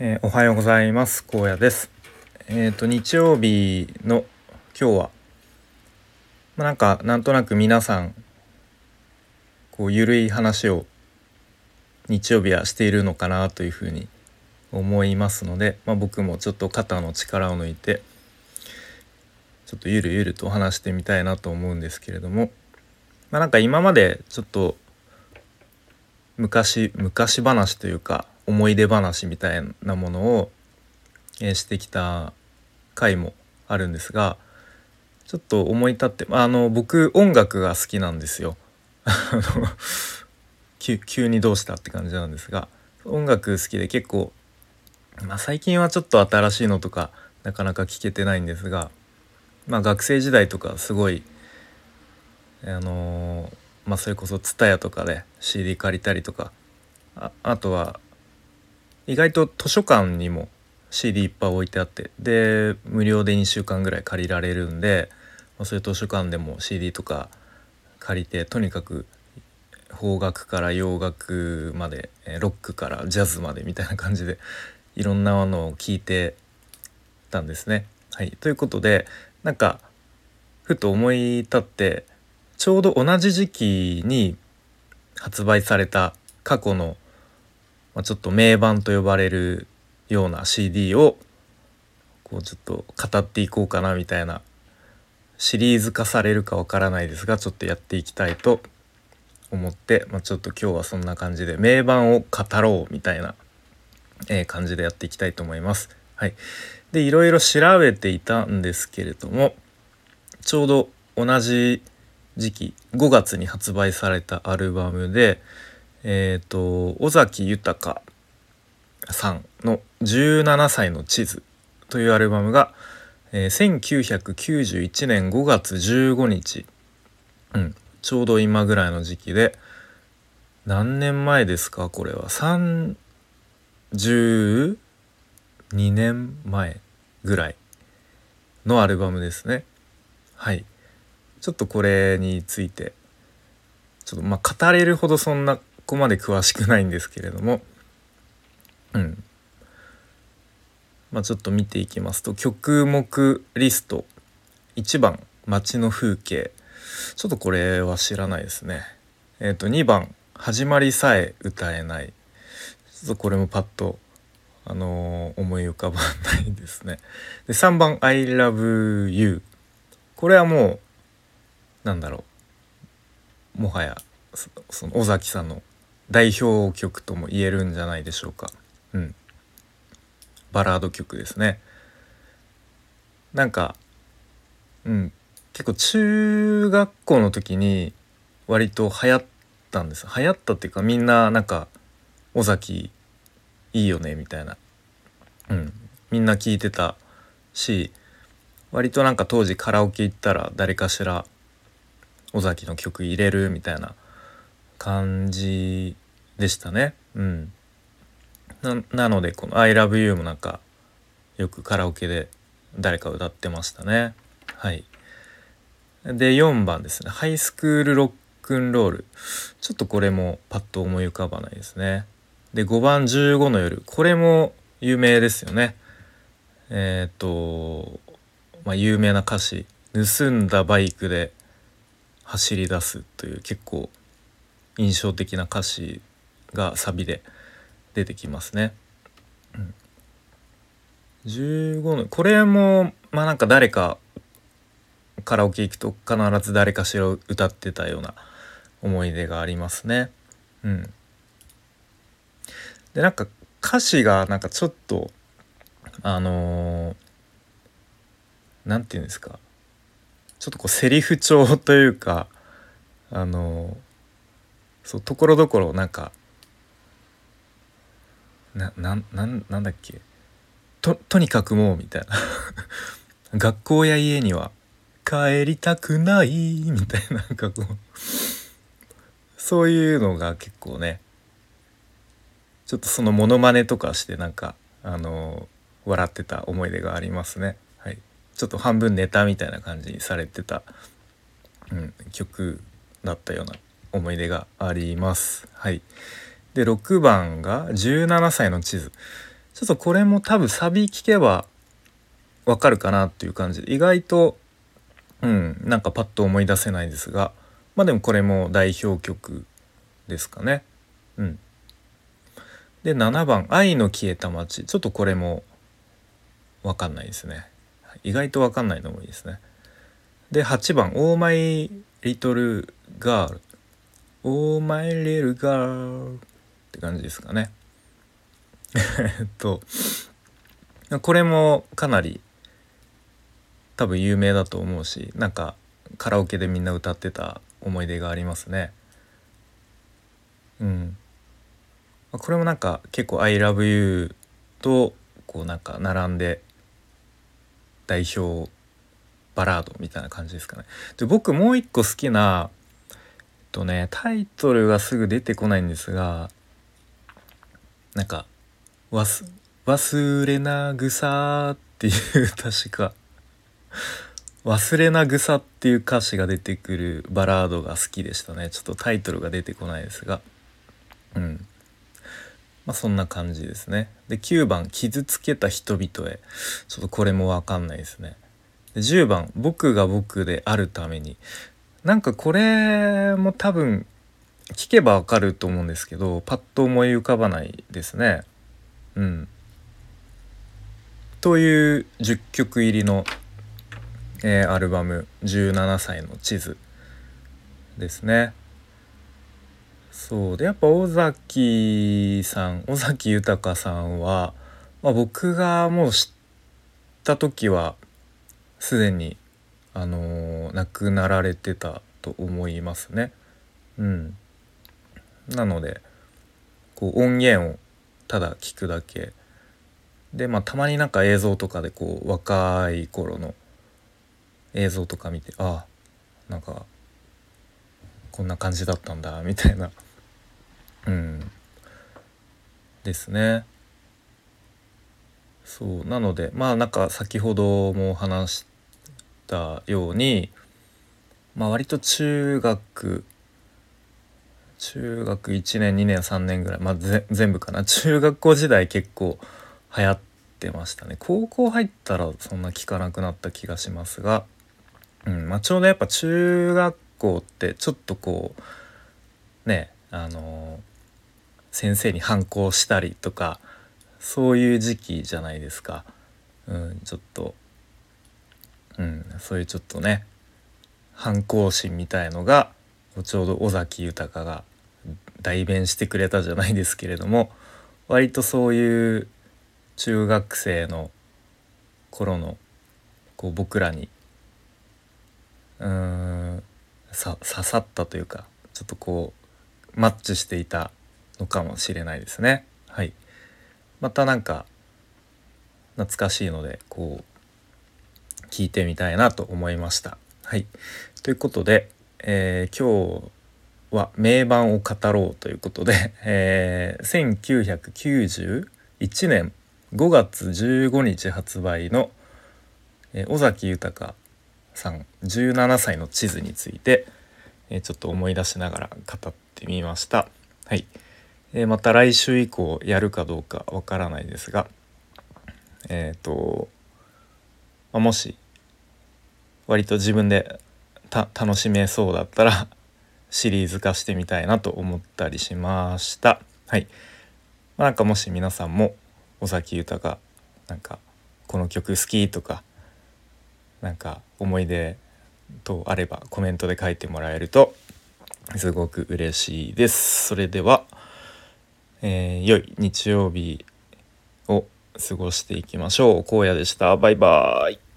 えー、おはようございます。高野です。えっ、ー、と日曜日の今日はまあ、なんかなんとなく皆さんこうゆるい話を日曜日はしているのかなというふうに思いますので、まあ、僕もちょっと肩の力を抜いてちょっとゆるゆると話してみたいなと思うんですけれども、まあ、なんか今までちょっと昔昔話というか思い出話みたいなものを、え、してきた回もあるんですがちょっと思い立ってあの僕音楽が好きなんですよ。急にどうしたって感じなんですが音楽好きで結構、まあ、最近はちょっと新しいのとかなかなか聴けてないんですが、まあ、学生時代とかすごいあのー、まあ、それこそ TSUTAYA とかで CD 借りたりとかああとは意外と図書館にも CD いっぱい置いてあってで無料で2週間ぐらい借りられるんで、ま、そういう図書館でも CD とか借りてとにかく邦楽から洋楽までロックからジャズまでみたいな感じでいろんなものを聞いてたんですね。はい、ということでなんかふと思い立ってちょうど同じ時期に発売された過去のまあ、ちょっと名盤と呼ばれるような CD をこうちょっと語っていこうかなみたいなシリーズ化されるかわからないですがちょっとやっていきたいと思って、まあ、ちょっと今日はそんな感じで名盤を語ろうみたいな、え、感じでやっていきたいと思います。はい、でいろいろ調べていたんですけれどもちょうど同じ時期5月に発売されたアルバムでえっ、ー、と尾崎豊さんの「17歳の地図」というアルバムが、えー、1991年5月15日、うん、ちょうど今ぐらいの時期で何年前ですかこれは？32年前ぐらいのアルバムですね。はい。ちょっとこれについてちょっとまあ語れるほどそんなこまで詳しくないんですけれども。うん。まあちょっと見ていきますと曲目リスト。1番街の風景。ちょっとこれは知らないですね。えっ、ー、と2番始まりさえ歌えない。ちょっとこれもパッとあのー、思い浮かばないですね。で3番「I love you」これはもうなんだろう。もはやその尾崎さんの代表曲とも言えるんじゃないでしょうか。うん。バラード曲ですね。なんか、うん、結構中学校の時に割と流行ったんです。流行ったっていうかみんななんか尾崎いいよねみたいな。うん。みんな聞いてたし、割となんか当時カラオケ行ったら誰かしら尾崎の曲入れるみたいな感じでしたね。うん、ななのでこの「ILOVEYOU」もなんかよくカラオケで誰か歌ってましたね。はい、で4番ですね「ハイスクールロックンロール」ちょっとこれもパッと思い浮かばないですね。で5番「15の夜」これも有名ですよね。えっ、ー、とまあ有名な歌詞「盗んだバイクで走り出す」という結構印象的な歌詞がサビで出てきますね。うん、15のこれもまあなんか誰かカラオケ行くと必ず誰かしら歌ってたような思い出がありますね。うん、でなんか歌詞がなんかちょっとあの何、ー、て言うんですかちょっとこうセリフ調というかあのー、そうところどころなんかななななんだっけ？ととにかくもうみたいな。学校や家には帰りたくないみたいななんかこうそういうのが結構ねちょっとそのモノマネとかしてなんかあの笑ってた思い出がありますね。はい、ちょっと半分ネタみたいな感じにされてた、うん、曲だったような思い出があります。はい、で6番が17歳の地図。ちょっとこれも多分サビ聞けばわかるかなっていう感じ。で意外とうんなんかパッと思い出せないですが。まあでもこれも代表曲ですかね。うん。で7番「愛の消えた街」ちょっとこれもわかんないですね。意外とわかんないのもいいですね。で8番「オーマイ・リトル・ガール」「オーマイ・リル・ガール」って感じですかね。えっとこれもかなり多分有名だと思うしなんかカラオケでみんな歌ってた思い出がありますね。うん。これもなんか結構「ILOVEYOU」とこうなんか並んで代表バラードみたいな感じですかね。で僕もう一個好きなとねタイトルがすぐ出てこないんですがなんか「忘れなぐさ」っていう確か忘れなぐさっていう歌詞が出てくるバラードが好きでしたね。ちょっとタイトルが出てこないですが。うん。まあそんな感じですね。で9番「傷つけた人々へ」ちょっとこれも分かんないですね。で10番「僕が僕であるために」なんかこれも多分聞けば分かると思うんですけどパッと思い浮かばないですねうんという10曲入りのえー、アルバム「17歳の地図」ですね。そうでやっぱ尾崎さん尾崎豊さんは、まあ、僕がもう知った時はすでに、あの、亡くなられてたと思いますね。うん、なのでこう音源をただ聞くだけ。でまあたまになんか映像とかでこう若い頃の映像とか見てああんかこんな感じだったんだみたいな。うん。ですね。そう。なのでまあなんか先ほども話したようにまあ割と中学中学1年2年3年ぐらいまあ全部かな中学校時代結構流行ってましたね高校入ったらそんな聞かなくなった気がしますがうんまあ、ちょうどやっぱ中学校ってちょっとこうねあの先生に反抗したりとかそういう時期じゃないですか。うん、ちょっと、うん、そういうちょっとね反抗心みたいのがちょうど尾崎豊が代弁してくれたじゃないですけれども割とそういう中学生の頃のこう僕らにうん刺さったというかちょっとこうマッチしていたのかもしれないですね。はい、またなんか懐かしいのでこう聞いてみたいなと思いました。はい、ということで、えー、今日は名盤を語ろうということで、えー、1991年5月15日発売の、え、尾崎豊さん17歳の地図について、え、ちょっと思い出しながら語ってみました。はい、えー、また来週以降やるかどうかわからないですがえっ、ー、と、まあ、もし割と自分で楽しめそうだったら シリーズ化してみたいなと思ったりしました。はい。まあ、なんかもし皆さんも尾崎豊なんかこの曲好きとかなんか思い出とあればコメントで書いてもらえるとすごく嬉しいです。それでは、えー、良い日曜日を過ごしていきましょう。荒野でした。バイバーイ。